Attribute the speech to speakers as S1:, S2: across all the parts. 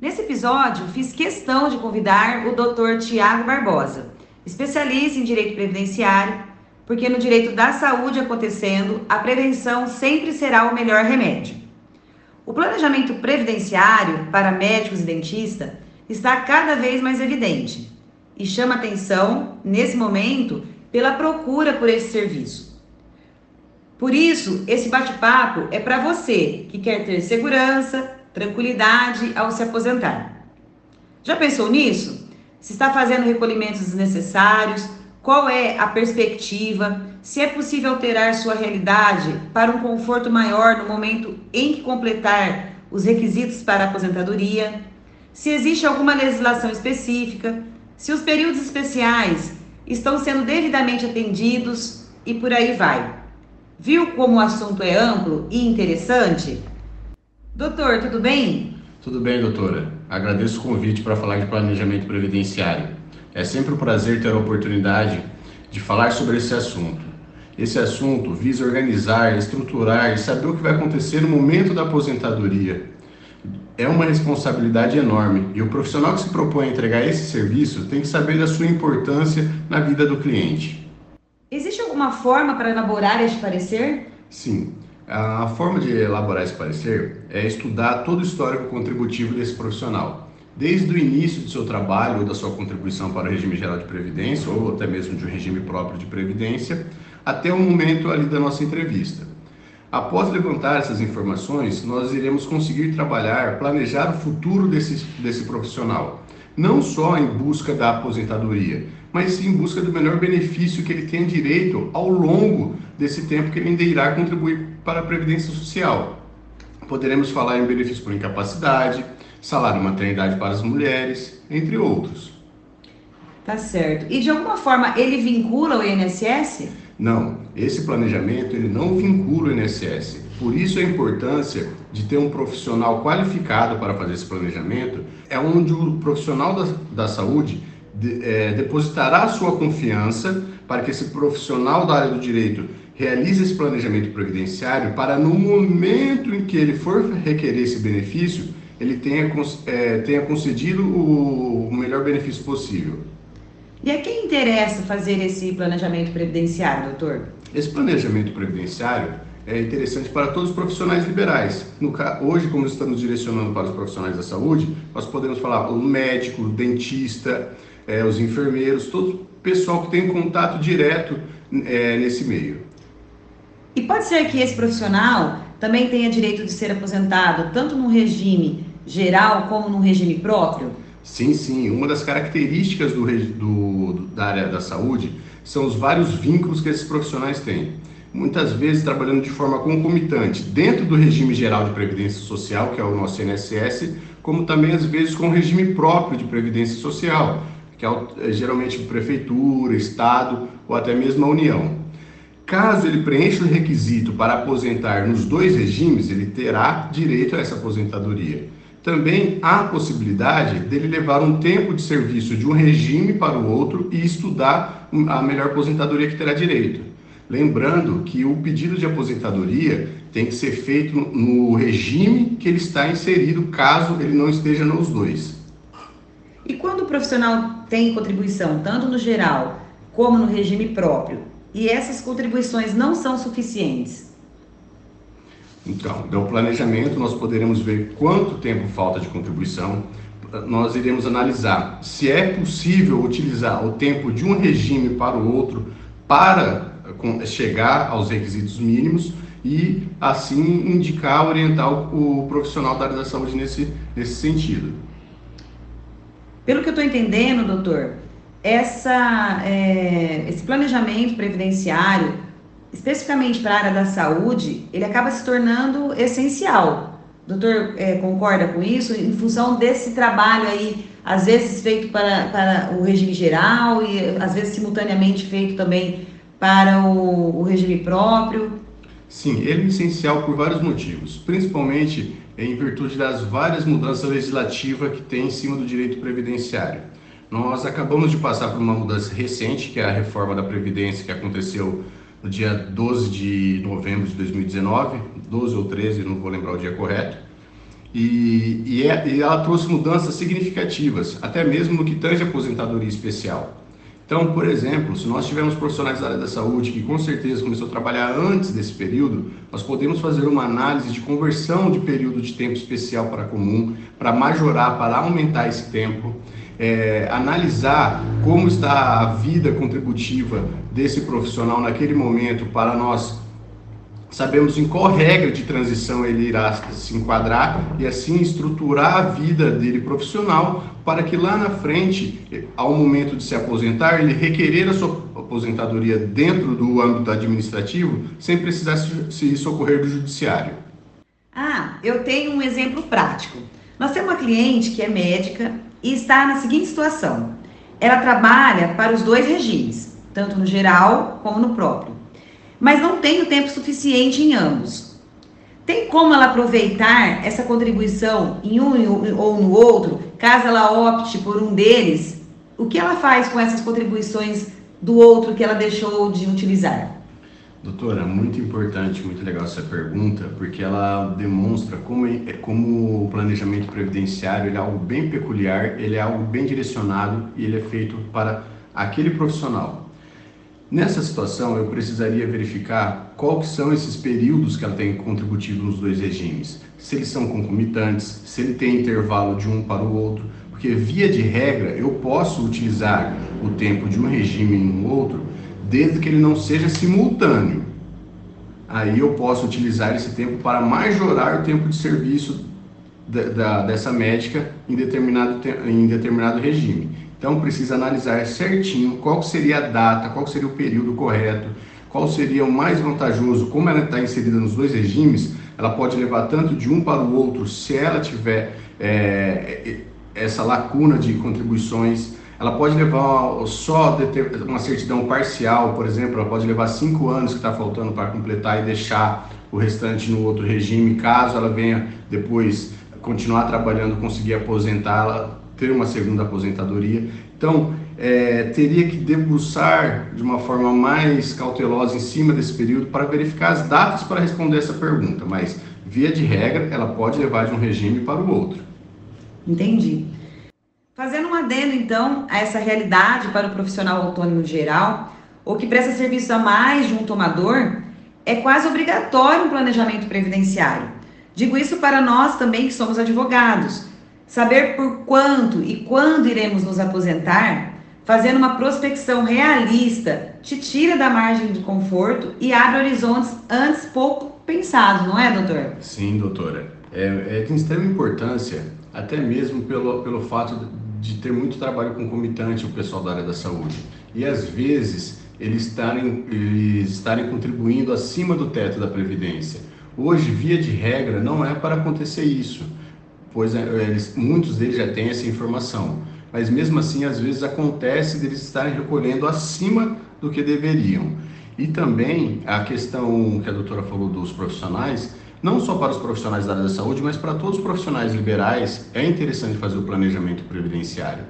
S1: Nesse episódio, fiz questão de convidar o Dr. Tiago Barbosa, especialista em direito previdenciário, porque no direito da saúde acontecendo, a prevenção sempre será o melhor remédio. O planejamento previdenciário para médicos e dentistas está cada vez mais evidente e chama atenção, nesse momento, pela procura por esse serviço. Por isso, esse bate-papo é para você que quer ter segurança, tranquilidade ao se aposentar. Já pensou nisso? Se está fazendo recolhimentos desnecessários? Qual é a perspectiva? Se é possível alterar sua realidade para um conforto maior no momento em que completar os requisitos para a aposentadoria? Se existe alguma legislação específica? Se os períodos especiais estão sendo devidamente atendidos e por aí vai. Viu como o assunto é amplo e interessante? Doutor, tudo bem?
S2: Tudo bem, doutora. Agradeço o convite para falar de planejamento previdenciário. É sempre um prazer ter a oportunidade de falar sobre esse assunto. Esse assunto visa organizar, estruturar e saber o que vai acontecer no momento da aposentadoria. É uma responsabilidade enorme e o profissional que se propõe a entregar esse serviço tem que saber da sua importância na vida do cliente.
S1: Existe alguma forma para elaborar este parecer?
S2: Sim. A forma de elaborar esse parecer é estudar todo o histórico contributivo desse profissional, desde o início do seu trabalho ou da sua contribuição para o regime geral de previdência ou até mesmo de um regime próprio de previdência, até o momento ali da nossa entrevista. Após levantar essas informações, nós iremos conseguir trabalhar, planejar o futuro desse, desse profissional, não só em busca da aposentadoria, mas sim em busca do melhor benefício que ele tem direito ao longo desse tempo que ele ainda irá contribuir para a Previdência Social. Poderemos falar em benefício por incapacidade, salário maternidade para as mulheres, entre outros.
S1: Tá certo. E de alguma forma ele vincula o INSS?
S2: Não, esse planejamento ele não vincula o INSS. Por isso a importância de ter um profissional qualificado para fazer esse planejamento é onde o profissional da, da saúde de, é, depositará sua confiança para que esse profissional da área do direito realize esse planejamento previdenciário para no momento em que ele for requerer esse benefício, ele tenha, é, tenha concedido o, o melhor benefício possível.
S1: E a quem interessa fazer esse planejamento previdenciário, doutor?
S2: Esse planejamento previdenciário é interessante para todos os profissionais liberais. No, hoje, como estamos direcionando para os profissionais da saúde, nós podemos falar o médico, o dentista, é, os enfermeiros, todo o pessoal que tem contato direto é, nesse meio.
S1: E pode ser que esse profissional também tenha direito de ser aposentado, tanto no regime geral como no regime próprio?
S2: Sim, sim. Uma das características do, do, da área da saúde são os vários vínculos que esses profissionais têm. Muitas vezes trabalhando de forma concomitante dentro do regime geral de previdência social, que é o nosso INSS, como também às vezes com o regime próprio de previdência social, que é, é geralmente prefeitura, estado ou até mesmo a União. Caso ele preencha o requisito para aposentar nos dois regimes, ele terá direito a essa aposentadoria. Também há a possibilidade dele levar um tempo de serviço de um regime para o outro e estudar a melhor aposentadoria que terá direito. Lembrando que o pedido de aposentadoria tem que ser feito no regime que ele está inserido, caso ele não esteja nos dois.
S1: E quando o profissional tem contribuição, tanto no geral como no regime próprio, e essas contribuições não são suficientes?
S2: Então, do planejamento, nós poderemos ver quanto tempo falta de contribuição. Nós iremos analisar se é possível utilizar o tempo de um regime para o outro para chegar aos requisitos mínimos e, assim, indicar, orientar o, profissional da área da saúde nesse, nesse sentido.
S1: Pelo que eu estou entendendo, doutor, essa, é, esse planejamento previdenciário, especificamente para a área da saúde, ele acaba se tornando essencial. Doutor é, concorda com isso? Em função desse trabalho aí, às vezes feito para, para o regime geral e às vezes simultaneamente feito também para o, o regime próprio?
S2: Sim, ele é essencial por vários motivos, principalmente em virtude das várias mudanças legislativas que tem em cima do direito previdenciário. Nós acabamos de passar por uma mudança recente, que é a reforma da Previdência, que aconteceu no dia 12 de novembro de 2019, 12 ou 13, não vou lembrar o dia correto. E, e, é, e ela trouxe mudanças significativas, até mesmo no que tange aposentadoria especial. Então, por exemplo, se nós tivermos profissionais da área da saúde que com certeza começou a trabalhar antes desse período, nós podemos fazer uma análise de conversão de período de tempo especial para comum, para majorar, para aumentar esse tempo, é, analisar como está a vida contributiva desse profissional naquele momento para nós sabemos em qual regra de transição ele irá se enquadrar e assim estruturar a vida dele profissional para que lá na frente, ao momento de se aposentar, ele requerer a sua aposentadoria dentro do âmbito administrativo sem precisar se socorrer do judiciário.
S1: Ah, eu tenho um exemplo prático. Nós temos uma cliente que é médica e está na seguinte situação: ela trabalha para os dois regimes, tanto no geral como no próprio mas não tem o tempo suficiente em ambos. Tem como ela aproveitar essa contribuição em um ou no outro, caso ela opte por um deles? O que ela faz com essas contribuições do outro que ela deixou de utilizar?
S2: Doutora, muito importante, muito legal essa pergunta, porque ela demonstra como, é, como o planejamento previdenciário é algo bem peculiar, ele é algo bem direcionado e ele é feito para aquele profissional. Nessa situação, eu precisaria verificar quais são esses períodos que ela tem contributivo nos dois regimes. Se eles são concomitantes, se ele tem intervalo de um para o outro, porque via de regra eu posso utilizar o tempo de um regime em um outro, desde que ele não seja simultâneo. Aí eu posso utilizar esse tempo para majorar o tempo de serviço da, da, dessa médica em determinado, em determinado regime. Então precisa analisar certinho qual seria a data, qual seria o período correto, qual seria o mais vantajoso, como ela está inserida nos dois regimes, ela pode levar tanto de um para o outro se ela tiver é, essa lacuna de contribuições. Ela pode levar só uma certidão parcial, por exemplo, ela pode levar cinco anos que está faltando para completar e deixar o restante no outro regime, caso ela venha depois continuar trabalhando, conseguir aposentá-la ter uma segunda aposentadoria. Então, é, teria que debruçar de uma forma mais cautelosa em cima desse período para verificar as datas para responder essa pergunta, mas, via de regra, ela pode levar de um regime para o outro.
S1: Entendi. Fazendo um adendo, então, a essa realidade para o profissional autônomo geral, ou que presta serviço a mais de um tomador, é quase obrigatório um planejamento previdenciário. Digo isso para nós também que somos advogados, Saber por quanto e quando iremos nos aposentar, fazendo uma prospecção realista, te tira da margem de conforto e abre horizontes antes pouco pensados, não é, doutor?
S2: Sim, doutora. É, é de extrema importância, até mesmo pelo, pelo fato de ter muito trabalho concomitante o pessoal da área da saúde. E às vezes eles estarem, eles estarem contribuindo acima do teto da Previdência. Hoje, via de regra, não é para acontecer isso pois é, eles, muitos deles já têm essa informação. Mas mesmo assim, às vezes acontece deles estarem recolhendo acima do que deveriam. E também a questão que a doutora falou dos profissionais, não só para os profissionais da área da saúde, mas para todos os profissionais liberais, é interessante fazer o planejamento previdenciário.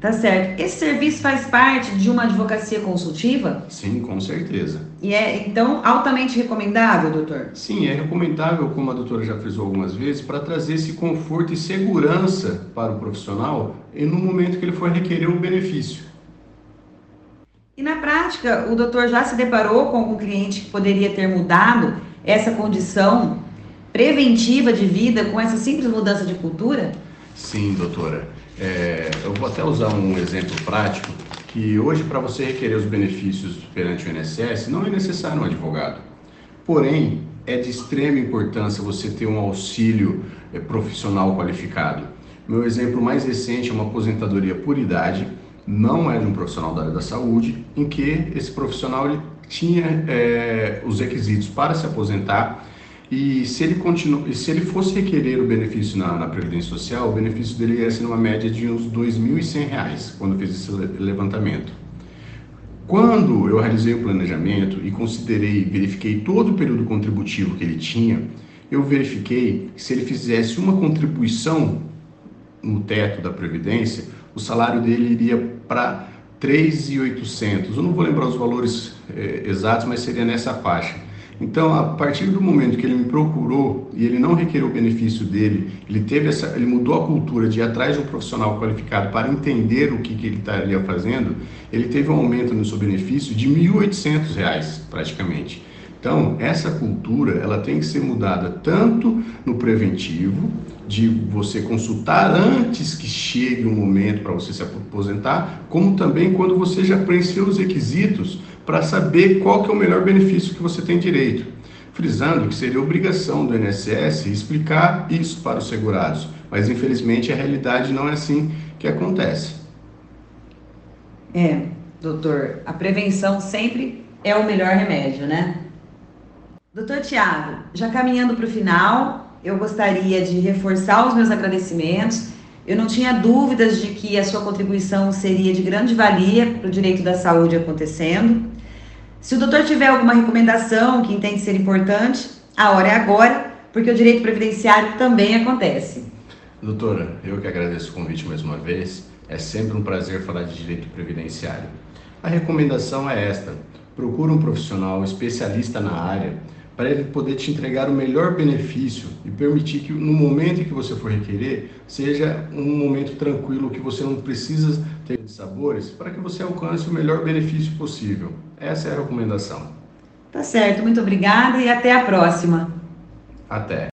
S1: Tá certo. Esse serviço faz parte de uma advocacia consultiva?
S2: Sim, com certeza.
S1: E é, então, altamente recomendável, doutor?
S2: Sim, é recomendável, como a doutora já frisou algumas vezes, para trazer esse conforto e segurança para o profissional no momento que ele for requerer um benefício.
S1: E na prática, o doutor já se deparou com algum cliente que poderia ter mudado essa condição preventiva de vida com essa simples mudança de cultura?
S2: Sim, doutora. É, eu vou até usar um exemplo prático, que hoje para você requerer os benefícios perante o INSS não é necessário um advogado. Porém, é de extrema importância você ter um auxílio é, profissional qualificado. Meu exemplo mais recente é uma aposentadoria por idade, não é de um profissional da área da saúde, em que esse profissional ele tinha é, os requisitos para se aposentar e se ele, continu... se ele fosse requerer o benefício na, na Previdência Social, o benefício dele ia ser numa média de uns R$ 2.100 quando fez esse levantamento. Quando eu realizei o planejamento e considerei, verifiquei todo o período contributivo que ele tinha, eu verifiquei que se ele fizesse uma contribuição no teto da Previdência, o salário dele iria para 3.800. Eu não vou lembrar os valores eh, exatos, mas seria nessa faixa. Então, a partir do momento que ele me procurou e ele não requereu o benefício dele, ele teve essa, ele mudou a cultura de ir atrás de um profissional qualificado para entender o que, que ele estaria fazendo, ele teve um aumento no seu benefício de R$ 1.800 praticamente. Então, essa cultura, ela tem que ser mudada tanto no preventivo, de você consultar antes que chegue o momento para você se aposentar, como também quando você já preencheu os requisitos para saber qual que é o melhor benefício que você tem direito. Frisando que seria obrigação do INSS explicar isso para os segurados, mas infelizmente a realidade não é assim que acontece.
S1: É, doutor, a prevenção sempre é o melhor remédio, né? Doutor Tiago, já caminhando para o final, eu gostaria de reforçar os meus agradecimentos. Eu não tinha dúvidas de que a sua contribuição seria de grande valia para o direito da saúde acontecendo. Se o doutor tiver alguma recomendação que entende ser importante, a hora é agora, porque o direito previdenciário também acontece.
S2: Doutora, eu que agradeço o convite mais uma vez. É sempre um prazer falar de direito previdenciário. A recomendação é esta: procure um profissional especialista na área para ele poder te entregar o melhor benefício e permitir que no momento em que você for requerer, seja um momento tranquilo, que você não precisa ter sabores, para que você alcance o melhor benefício possível. Essa é a recomendação.
S1: Tá certo, muito obrigada e até a próxima.
S2: Até.